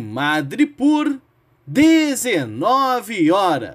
Madripoor, 19 horas.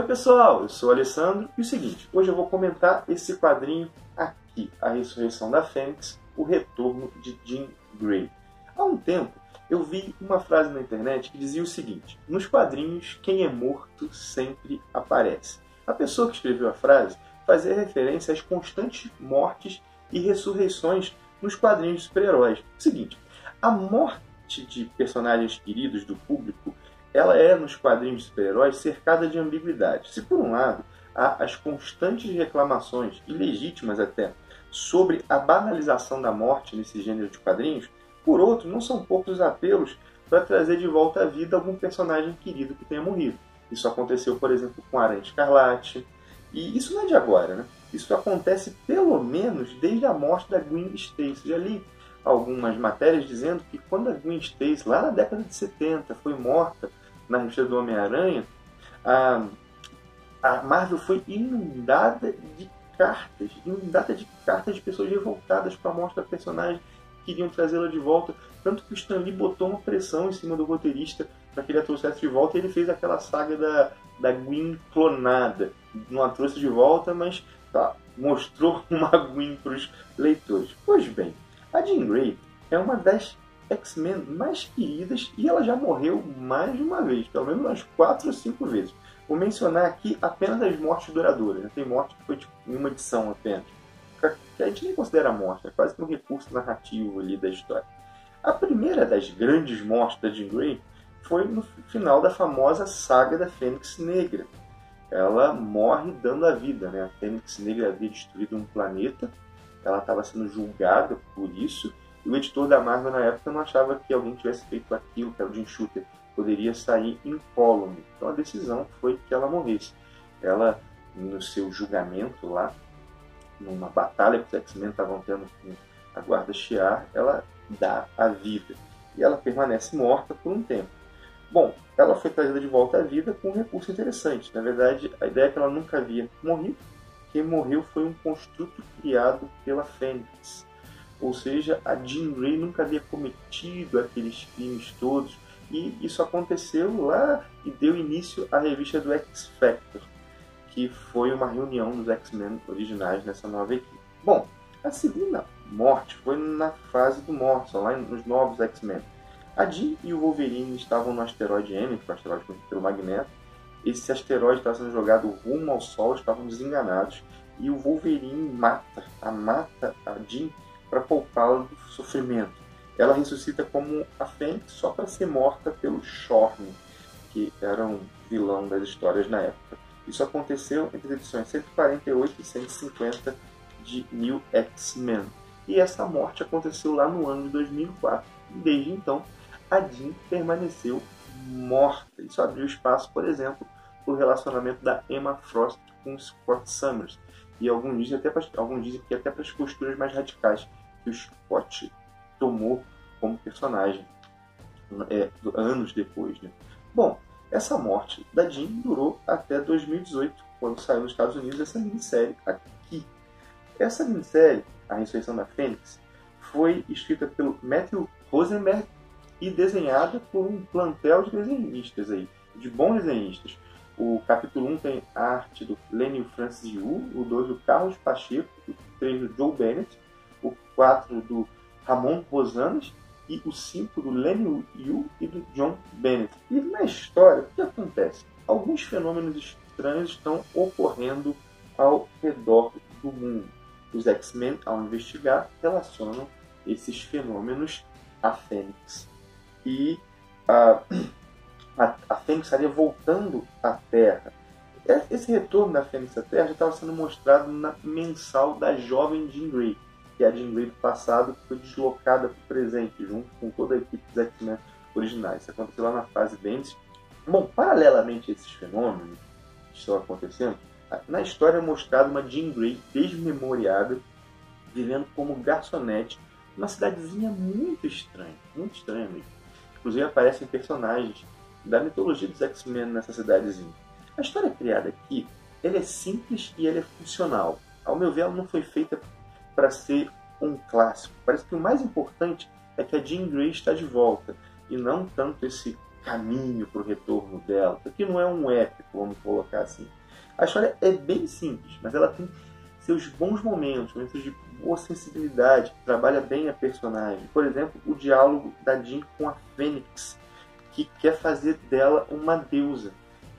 Oi pessoal, eu sou o Alessandro e o seguinte, hoje eu vou comentar esse quadrinho aqui, A Ressurreição da Fênix, o retorno de Jean Grey. Há um tempo eu vi uma frase na internet que dizia o seguinte: Nos quadrinhos, quem é morto sempre aparece. A pessoa que escreveu a frase fazia referência às constantes mortes e ressurreições nos quadrinhos super-heróis. Seguinte, a morte de personagens queridos do público ela é, nos quadrinhos de super-heróis, cercada de ambiguidade. Se, por um lado, há as constantes reclamações, ilegítimas até, sobre a banalização da morte nesse gênero de quadrinhos, por outro, não são poucos os apelos para trazer de volta à vida algum personagem querido que tenha morrido. Isso aconteceu, por exemplo, com Aranha Escarlate. E isso não é de agora, né? Isso acontece pelo menos desde a morte da Gwen Stacy. Já li algumas matérias dizendo que quando a Gwen Stacy, lá na década de 70, foi morta na revista do Homem-Aranha, a, a Marvel foi inundada de cartas, inundada de cartas de pessoas revoltadas com a morte da personagem, que queriam trazê-la de volta. Tanto que o Stan Lee botou uma pressão em cima do roteirista para que ele a trouxesse de volta e ele fez aquela saga da, da Gwen clonada. Não a trouxe de volta, mas tá, mostrou uma Gwen para os leitores. Pois bem, a Jean Grey é uma das X-Men mais queridas e ela já morreu mais de uma vez, pelo menos umas quatro ou cinco vezes. Vou mencionar aqui apenas as mortes duradouras. Né? Tem morte que foi tipo, em uma edição apenas. Que a gente nem considera morte, é quase que um recurso narrativo ali da história. A primeira das grandes mortes da Jean Grey foi no final da famosa saga da Fênix Negra. Ela morre dando a vida. Né? A Fênix Negra havia destruído um planeta, ela estava sendo julgada por isso, o editor da Marvel na época não achava que alguém tivesse feito aquilo, que era o Jim Shooter, poderia sair incólume. Então a decisão foi que ela morresse. Ela, no seu julgamento lá, numa batalha que os X-Men estavam tendo com a Guarda Shi'ar, ela dá a vida. E ela permanece morta por um tempo. Bom, ela foi trazida de volta à vida com um recurso interessante. Na verdade, a ideia é que ela nunca havia morrido. Quem morreu foi um construto criado pela Fênix. Ou seja, a Jean Grey nunca havia cometido aqueles crimes todos. E isso aconteceu lá e deu início à revista do X Factor, que foi uma reunião dos X-Men originais nessa nova equipe. Bom, a segunda morte foi na fase do Morrison, lá nos novos X-Men. A Jean e o Wolverine estavam no asteroide M, que é o asteroide pelo Magneto. Esse asteroide estava sendo jogado rumo ao Sol, estavam desenganados. E o Wolverine mata, a mata a Jean para poupá-la do sofrimento. Ela ressuscita como a Fênix só para ser morta pelo Shorn, que era um vilão das histórias na época. Isso aconteceu entre as edições 148 e 150 de New X-Men. E essa morte aconteceu lá no ano de 2004. E desde então, a Jean permaneceu morta. Isso abriu espaço, por exemplo, para o relacionamento da Emma Frost com Scott Summers. E alguns dizem, até pra, alguns dizem que até para as posturas mais radicais que o Scott tomou como personagem é, anos depois. Né? Bom, essa morte da Jean durou até 2018, quando saiu nos Estados Unidos essa minissérie aqui. Essa minissérie, A Ressurreição da Fênix, foi escrita pelo Matthew Rosenberg e desenhada por um plantel de desenhistas aí, de bons desenhistas. O capítulo 1 tem a arte do Lenny Francis Yu, o 2 do Carlos Pacheco, o 3 do Joe Bennett, 4 do Ramon Rosanas e o 5 do Lenny Yu e do John Bennett. E na história, o que acontece? Alguns fenômenos estranhos estão ocorrendo ao redor do mundo. os X-Men, ao investigar, relacionam esses fenômenos à Fênix. E a, a, a Fênix estaria voltando à Terra. Esse retorno da Fênix à Terra já estava sendo mostrado na mensal da jovem Jean Grey, que a Jean Grey do passado, foi deslocada para o presente, junto com toda a equipe dos X-Men originais. Isso aconteceu lá na fase Bendis. Bom, paralelamente a esses fenômenos que estão acontecendo, na história é mostrada uma Jean Grey desmemoriada, vivendo como garçonete numa cidadezinha muito estranha, muito estranha mesmo. Inclusive aparecem personagens da mitologia dos X-Men nessa cidadezinha. A história criada aqui, ela é simples e ela é funcional. Ao meu ver, ela não foi feita para ser um clássico. Parece que o mais importante é que a Jean Grey está de volta e não tanto esse caminho para o retorno dela. Aqui não é um épico, vamos colocar assim. A história é bem simples, mas ela tem seus bons momentos, momentos de boa sensibilidade, trabalha bem a personagem. Por exemplo, o diálogo da Jean com a Fênix, que quer fazer dela uma deusa,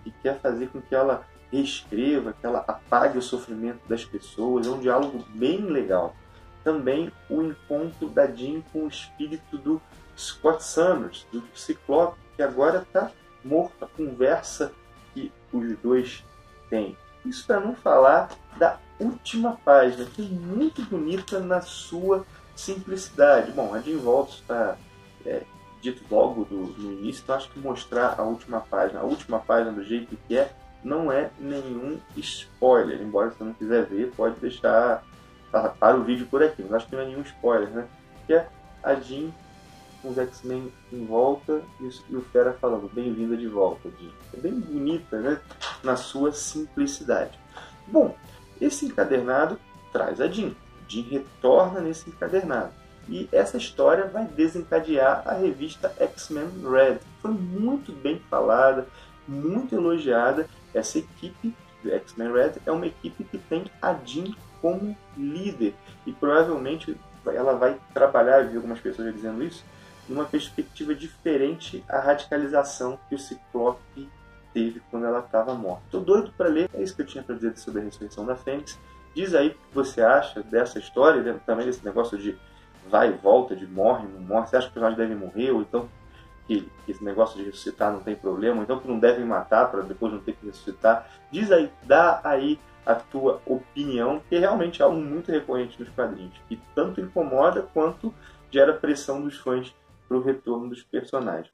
que quer fazer com que ela reescreva, que ela apague o sofrimento das pessoas. É um diálogo bem legal. Também o encontro da Jean com o espírito do Scott Summers, do Ciclope, que agora está morto. A conversa que os dois têm. Isso para não falar da última página, que é muito bonita na sua simplicidade. Bom, a Jean Volta está é, dito logo do, no início, então acho que mostrar a última página, a última página do jeito que é, não é nenhum spoiler. Embora você não quiser ver, pode deixar para o vídeo por aqui. Mas acho que não é nenhum spoiler, né? Que é a Jean com os X-Men em volta e o Fera falando, bem-vinda de volta, Jean. É bem bonita, né? Na sua simplicidade. Bom, esse encadernado traz a Jean. Jean retorna nesse encadernado. E essa história vai desencadear a revista X-Men Red. Foi muito bem falada, muito elogiada. Essa equipe do X-Men Red é uma equipe que tem a Jean como líder. E provavelmente ela vai trabalhar, vi algumas pessoas dizendo isso, numa perspectiva diferente à radicalização que o Ciclope teve quando ela estava morta. Tô doido para ler, é isso que eu tinha para dizer sobre a ressurreição da Fênix. Diz aí o que você acha dessa história, né? também desse negócio de vai e volta, de morre, não morre. Você acha que o personagem deve morrer, ou então que, esse negócio de ressuscitar não tem problema, então que não devem matar para depois não ter que ressuscitar. Diz aí, dá aí a tua opinião, que realmente é algo muito recorrente nos quadrinhos, que tanto incomoda quanto gera pressão dos fãs para o retorno dos personagens.